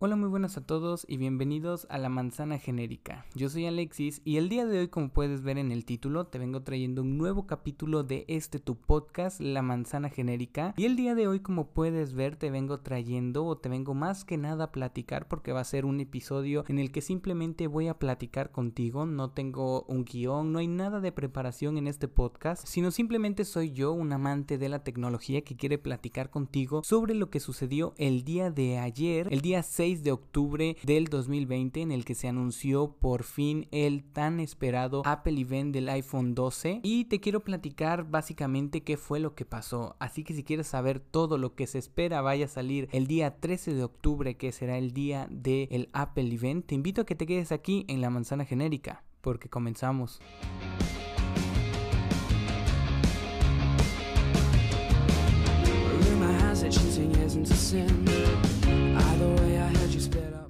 Hola, muy buenas a todos y bienvenidos a la manzana genérica. Yo soy Alexis y el día de hoy, como puedes ver en el título, te vengo trayendo un nuevo capítulo de este tu podcast, La manzana genérica. Y el día de hoy, como puedes ver, te vengo trayendo o te vengo más que nada a platicar porque va a ser un episodio en el que simplemente voy a platicar contigo. No tengo un guion, no hay nada de preparación en este podcast, sino simplemente soy yo, un amante de la tecnología que quiere platicar contigo sobre lo que sucedió el día de ayer, el día 6 de octubre del 2020 en el que se anunció por fin el tan esperado Apple Event del iPhone 12 y te quiero platicar básicamente qué fue lo que pasó. Así que si quieres saber todo lo que se espera vaya a salir el día 13 de octubre que será el día del Apple Event, te invito a que te quedes aquí en la manzana genérica porque comenzamos.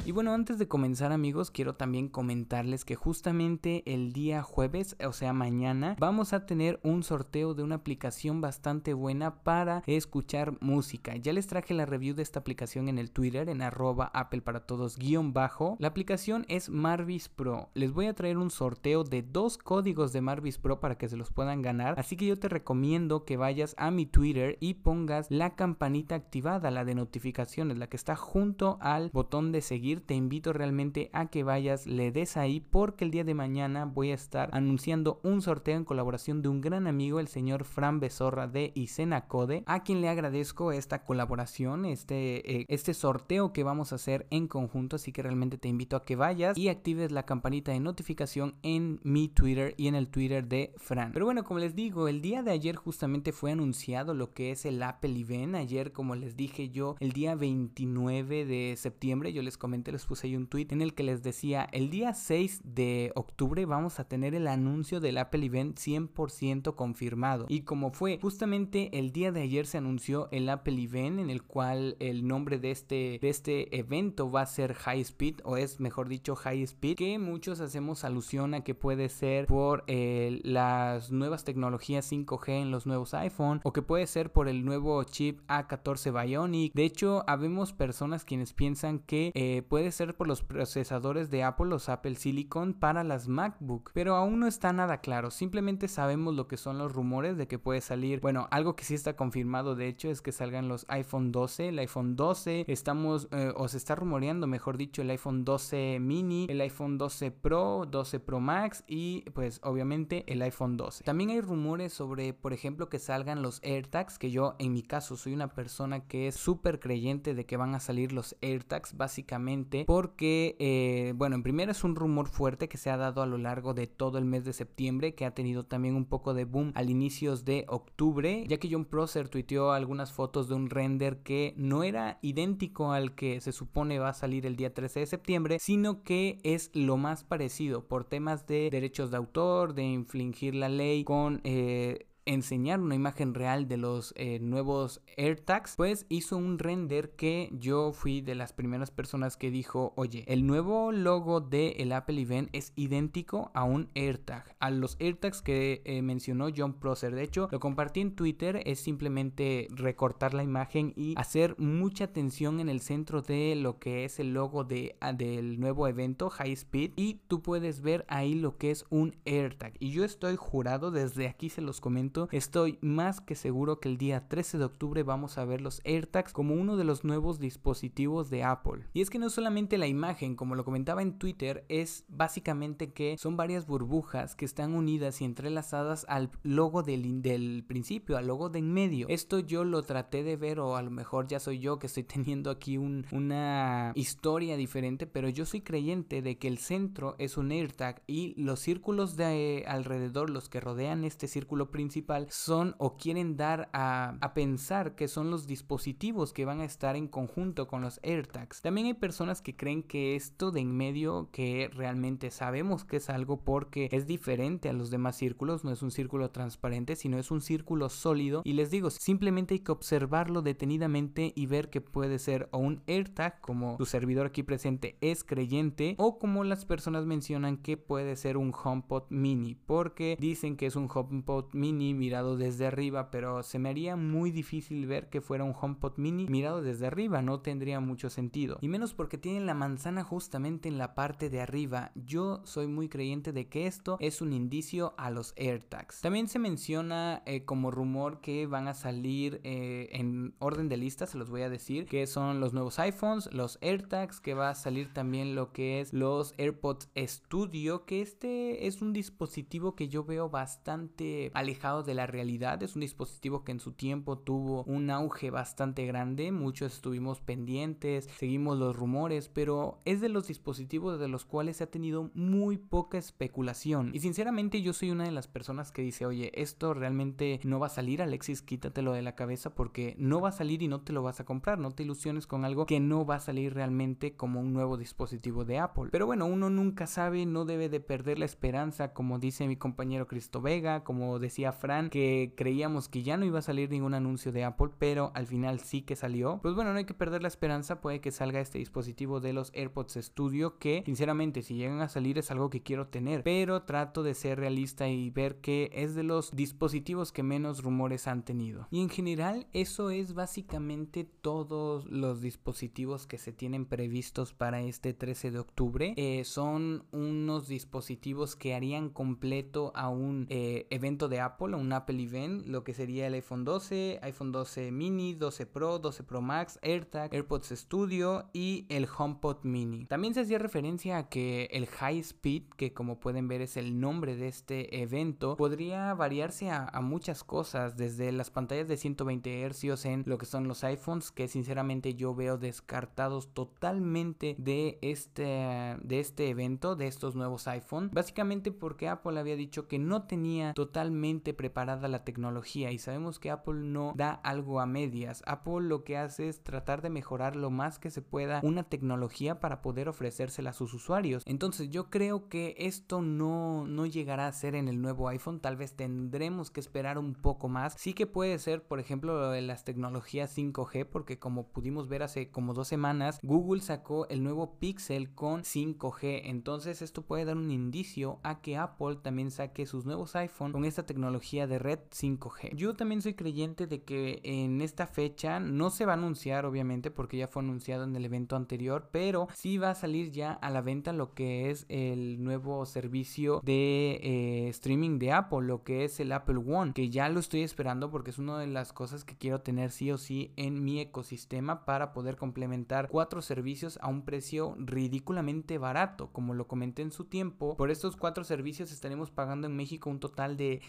Y bueno, antes de comenzar amigos, quiero también comentarles que justamente el día jueves, o sea mañana, vamos a tener un sorteo de una aplicación bastante buena para escuchar música. Ya les traje la review de esta aplicación en el Twitter, en arroba Apple para todos guion bajo. La aplicación es Marvis Pro. Les voy a traer un sorteo de dos códigos de Marvis Pro para que se los puedan ganar. Así que yo te recomiendo que vayas a mi Twitter y pongas la campanita activada, la de notificaciones, la que está junto al botón de seguir te invito realmente a que vayas, le des ahí porque el día de mañana voy a estar anunciando un sorteo en colaboración de un gran amigo, el señor Fran Besorra de Isena Code, a quien le agradezco esta colaboración, este, eh, este sorteo que vamos a hacer en conjunto, así que realmente te invito a que vayas y actives la campanita de notificación en mi Twitter y en el Twitter de Fran. Pero bueno, como les digo, el día de ayer justamente fue anunciado lo que es el Apple Event, ayer como les dije yo, el día 29 de septiembre, yo les comenté les puse ahí un tweet en el que les decía, el día 6 de octubre vamos a tener el anuncio del Apple Event 100% confirmado. Y como fue justamente el día de ayer se anunció el Apple Event en el cual el nombre de este, de este evento va a ser High Speed o es mejor dicho High Speed, que muchos hacemos alusión a que puede ser por eh, las nuevas tecnologías 5G en los nuevos iPhone o que puede ser por el nuevo chip A14 Bionic. De hecho, habemos personas quienes piensan que eh, puede puede ser por los procesadores de Apple, los Apple Silicon, para las MacBook, pero aún no está nada claro. Simplemente sabemos lo que son los rumores de que puede salir. Bueno, algo que sí está confirmado, de hecho, es que salgan los iPhone 12, el iPhone 12, estamos, eh, o se está rumoreando, mejor dicho, el iPhone 12 mini, el iPhone 12 Pro, 12 Pro Max y pues obviamente el iPhone 12. También hay rumores sobre, por ejemplo, que salgan los AirTags, que yo en mi caso soy una persona que es súper creyente de que van a salir los AirTags, básicamente porque, eh, bueno, en primera es un rumor fuerte que se ha dado a lo largo de todo el mes de septiembre, que ha tenido también un poco de boom al inicios de octubre, ya que John Prosser tuiteó algunas fotos de un render que no era idéntico al que se supone va a salir el día 13 de septiembre, sino que es lo más parecido por temas de derechos de autor, de infringir la ley con... Eh, enseñar una imagen real de los eh, nuevos AirTags, pues hizo un render que yo fui de las primeras personas que dijo, oye, el nuevo logo del el Apple Event es idéntico a un AirTag, a los AirTags que eh, mencionó John Prosser. De hecho, lo compartí en Twitter, es simplemente recortar la imagen y hacer mucha atención en el centro de lo que es el logo de, ah, del nuevo evento High Speed y tú puedes ver ahí lo que es un AirTag. Y yo estoy jurado, desde aquí se los comento, estoy más que seguro que el día 13 de octubre vamos a ver los AirTags como uno de los nuevos dispositivos de Apple. Y es que no solamente la imagen, como lo comentaba en Twitter, es básicamente que son varias burbujas que están unidas y entrelazadas al logo del, principio, al logo de en medio. Esto yo lo traté de ver o a lo mejor ya soy yo que estoy teniendo aquí una historia diferente, pero yo soy creyente de que el centro es un AirTag y los círculos de alrededor, los que rodean este círculo principal, son o quieren dar a, pensar que son los dispositivos que van a estar en conjunto con los AirTags. También hay personas que creen que esto de en medio que realmente sabemos que es algo porque es diferente a los demás círculos, no es un círculo transparente, sino es un círculo sólido y les digo, simplemente hay que observarlo detenidamente y ver que puede ser o un AirTag como tu servidor aquí presente es creyente o como las personas mencionan que puede ser un HomePod mini porque dicen que es un HomePod mini mirado desde arriba, pero se me haría muy difícil ver que fuera un HomePod mini mirado desde arriba, no tendría mucho sentido. Y menos porque tienen la manzana justamente en la parte de arriba. Yo soy muy creyente de que esto es un indicio a los AirTags. También se menciona eh, como rumor que van a salir eh, en orden de lista, se los voy a decir, que son los nuevos iPhones, los AirTags, que va a salir también lo que es los AirPods Studio, que este es un dispositivo que yo veo bastante alejado de la realidad, es un dispositivo que en su tiempo tuvo un auge bastante grande, muchos estuvimos pendientes, seguimos los rumores, pero es de los dispositivos de los cuales se ha tenido muy poca especulación. Y sinceramente yo soy una de las personas que dice, oye, esto realmente no va a salir, Alexis, quítatelo de la cabeza porque no va a salir y no te lo vas a comprar, no te ilusiones con algo que no va a salir realmente como un nuevo dispositivo de Apple. Pero bueno, uno nunca sabe, no debe de perder la esperanza, como dice mi compañero Cristo Vega, como decía Que creíamos que ya no iba a salir ningún anuncio de Apple, pero al final sí que salió. Pues bueno, no hay que perder la esperanza, puede que salga este dispositivo de los AirPods Studio, que sinceramente si llegan a salir es algo que quiero tener, pero trato de ser realista y ver que es de los dispositivos que menos rumores han tenido. Y en general eso es básicamente todos los dispositivos que se tienen previstos para este 13 de octubre. Eh, son unos dispositivos que harían completo a un eh, evento de Apple, un Apple Event, lo que sería el iPhone 12, iPhone 12 mini, 12 Pro, 12 Pro Max, AirTag, AirPods Studio y el HomePod mini. También se hacía referencia a que el High Speed, que como pueden ver es el nombre de este evento, podría variarse a, muchas cosas, desde las pantallas de 120 Hz en lo que son los iPhones, que sinceramente yo veo descartados totalmente de este, de este evento, de estos nuevos iPhone, básicamente porque Apple había dicho que no tenía totalmente preparada la tecnología y sabemos que Apple no da algo a medias. Apple lo que hace es tratar de mejorar lo más que se pueda una tecnología para poder ofrecérsela a sus usuarios. Entonces yo creo que esto no, no llegará a ser en el nuevo iPhone, tal vez tendremos que esperar un poco más. Sí que puede ser, por ejemplo, de las tecnologías 5G, porque como pudimos ver hace como dos semanas, Google sacó el nuevo Pixel con 5G. Entonces esto puede dar un indicio a que Apple también saque sus nuevos iPhone con esta tecnología de red 5G. Yo también soy creyente de que en esta fecha no se va a anunciar obviamente porque ya fue anunciado en el evento anterior, pero sí va a salir ya a la venta lo que es el nuevo servicio de eh, streaming de Apple, lo que es el Apple One, que ya lo estoy esperando porque es una de las cosas que quiero tener sí o sí en mi ecosistema para poder complementar cuatro servicios a un precio ridículamente barato, como lo comenté en su tiempo. Por estos cuatro servicios estaremos pagando en México un total de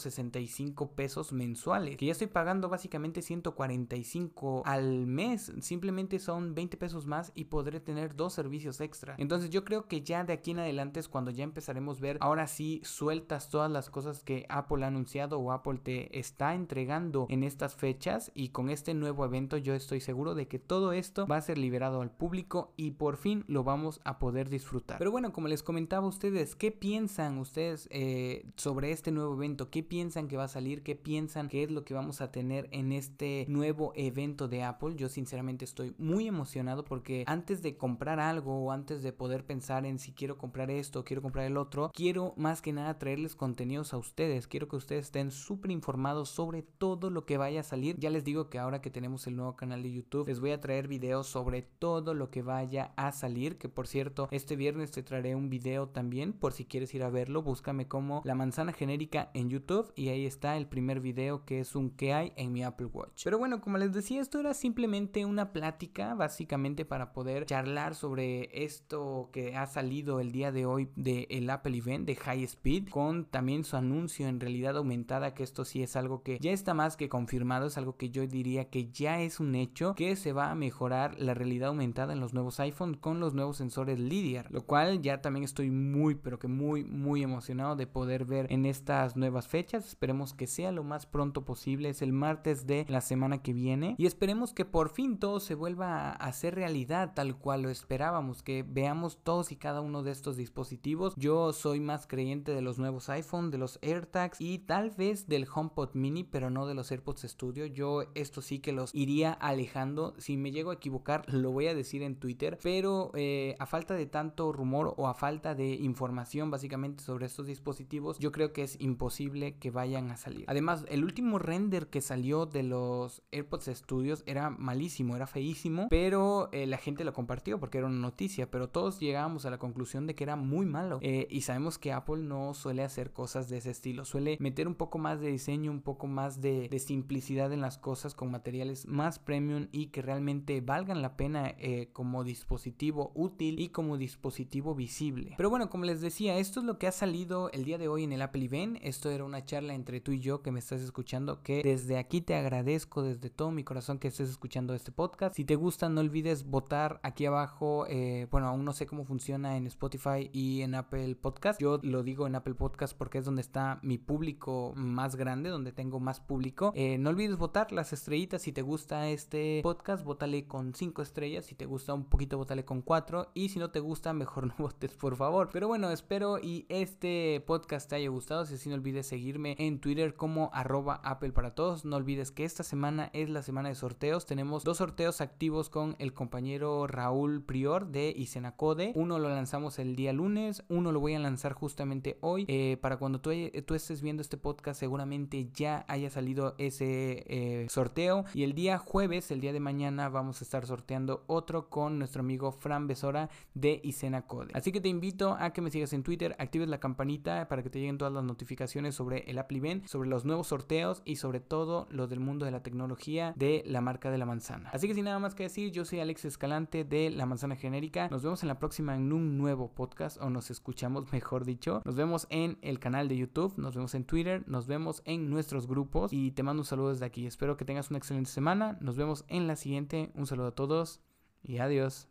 165 pesos mensuales, que ya estoy pagando básicamente 145 al mes, simplemente son 20 pesos más y podré tener dos servicios extra. Entonces yo creo que ya de aquí en adelante es cuando ya empezaremos a ver ahora sí sueltas todas las cosas que Apple ha anunciado o Apple te está entregando en estas fechas y con este nuevo evento yo estoy seguro de que todo esto va a ser liberado al público y por fin lo vamos a poder disfrutar. Pero bueno, como les comentaba a ustedes, ¿qué piensan ustedes eh, sobre este nuevo evento? ¿Qué piensan que va a salir? ¿Qué piensan que es lo que vamos a tener en este nuevo evento de Apple? Yo sinceramente estoy muy emocionado porque antes de comprar algo o antes de poder pensar en si quiero comprar esto o quiero comprar el otro, quiero más que nada traerles contenidos a ustedes. Quiero que ustedes estén súper informados sobre todo lo que vaya a salir. Ya les digo que ahora que tenemos el nuevo canal de YouTube, les voy a traer videos sobre todo lo que vaya a salir. Que por cierto, este viernes te traeré un video también por si quieres ir a verlo. Búscame como La Manzana Genérica en YouTube y ahí está el primer video que es un que hay en mi Apple Watch. Pero bueno, como les decía, esto era simplemente una plática básicamente para poder charlar sobre esto que ha salido el día de hoy del el Apple Event de High Speed con también su anuncio en realidad aumentada que esto sí es algo que ya está más que confirmado, es algo que yo diría que ya es un hecho que se va a mejorar la realidad aumentada en los nuevos iPhone con los nuevos sensores LiDAR, lo cual ya también estoy muy pero que muy muy emocionado de poder ver en estas nuevas fechas. Esperemos que sea lo más pronto posible, es el martes de la semana que viene y esperemos que por fin todo se vuelva a hacer realidad tal cual lo esperábamos, que veamos todos y cada uno de estos dispositivos. Yo soy más creyente de los nuevos iPhone, de los AirTags y tal vez del HomePod mini, pero no de los AirPods Studio. Yo esto sí que los iría alejando. Si me llego a equivocar, lo voy a decir en Twitter, pero eh, a falta de tanto rumor o a falta de información básicamente sobre estos dispositivos, yo creo que es imposible que vayan a salir. Además, el último render que salió de los AirPods Studios era malísimo, era feísimo, pero eh, la gente lo compartió porque era una noticia, pero todos llegábamos a la conclusión de que era muy malo. Eh, y sabemos que Apple no suele hacer cosas de ese estilo, suele meter un poco más de diseño, un poco más de, simplicidad en las cosas con materiales más premium y que realmente valgan la pena eh, como dispositivo útil y como dispositivo visible. Pero bueno, como les decía, esto es lo que ha salido el día de hoy en el Apple Event. Esto era una charla entre tú y yo que me estás escuchando, que desde aquí te agradezco desde todo mi corazón que estés escuchando este podcast. Si te gusta, no olvides votar aquí abajo. Eh, bueno, aún no sé cómo funciona en Spotify y en Apple Podcast. Yo lo digo en Apple Podcast porque es donde está mi público más grande, donde tengo más público. Eh, no olvides votar las estrellitas. Si te gusta este podcast, votale con 5 estrellas. Si te gusta un poquito, votale con 4. Y si no te gusta, mejor no votes, por favor. Pero bueno, espero y este podcast te haya gustado. Si así no olvides en Twitter como arroba Apple para todos. No olvides que esta semana es la semana de sorteos. Tenemos dos sorteos activos con el compañero Raúl Prior de Isenacode. Uno lo lanzamos el día lunes, uno lo voy a lanzar justamente hoy. Eh, para cuando tú, tú, estés viendo este podcast, seguramente ya haya salido ese eh, sorteo. Y el día jueves, el día de mañana, vamos a estar sorteando otro con nuestro amigo Fran Besora de Isenacode. Así que te invito a que me sigas en Twitter, actives la campanita para que te lleguen todas las notificaciones sobre el Apple Event, sobre los nuevos sorteos y sobre todo lo del mundo de la tecnología de la marca de la manzana. Así que sin nada más que decir, yo soy Alex Escalante de La Manzana Genérica. Nos vemos en la próxima en un nuevo podcast o nos escuchamos mejor dicho. Nos vemos en el canal de YouTube, nos vemos en Twitter, nos vemos en nuestros grupos y te mando un saludo desde aquí. Espero que tengas una excelente semana. Nos vemos en la siguiente. Un saludo a todos y adiós.